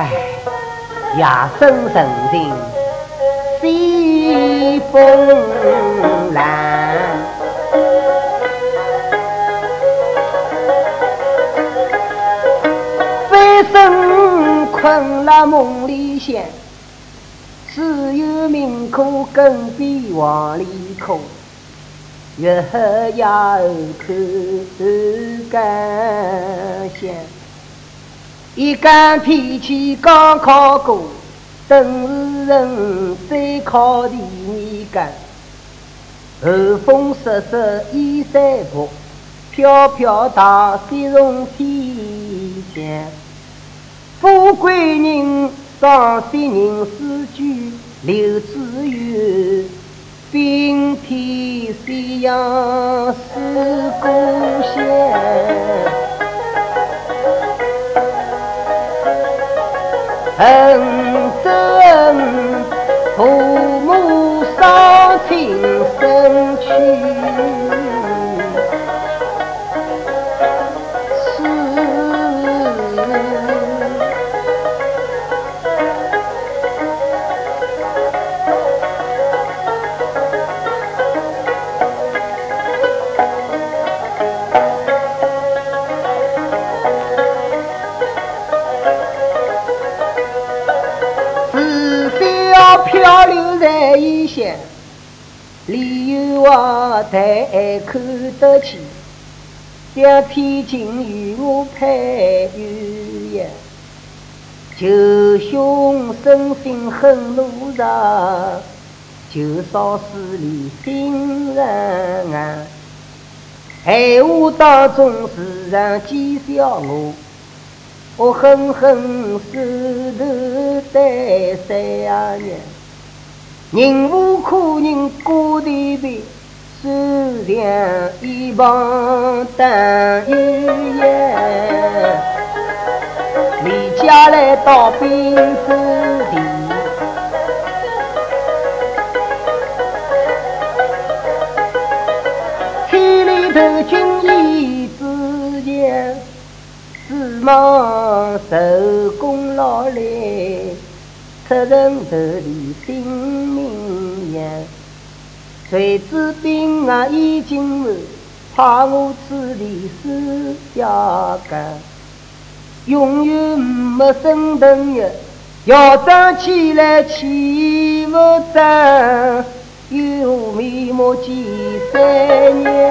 唉，夜深人静，西风懒。飞身困了梦里想，只有命苦更比黄鹂苦。月牙看干香，一杆天气刚考过，等人再考第二杆。寒风瑟瑟衣衫薄，飘飘大雪从天降。富贵人上山人诗句留子远。冰天雪阳恨憎父母双亲漂流在异乡，理由我太看得起，想天津与我配鸳鸯。舅兄生性很鲁莽，舅嫂势力心软硬，闲话当中时常讥笑我。我狠狠手头对三爷娘，人无可人过的悲，手上一旁当鸳鸯，离家来到滨州地，千里投军一支枪。指望受功劳来，出人头地拼命扬。谁知兵啊已经满，怕我此地死家干。永远没升腾呀，要站起来气不长，有面目见三年。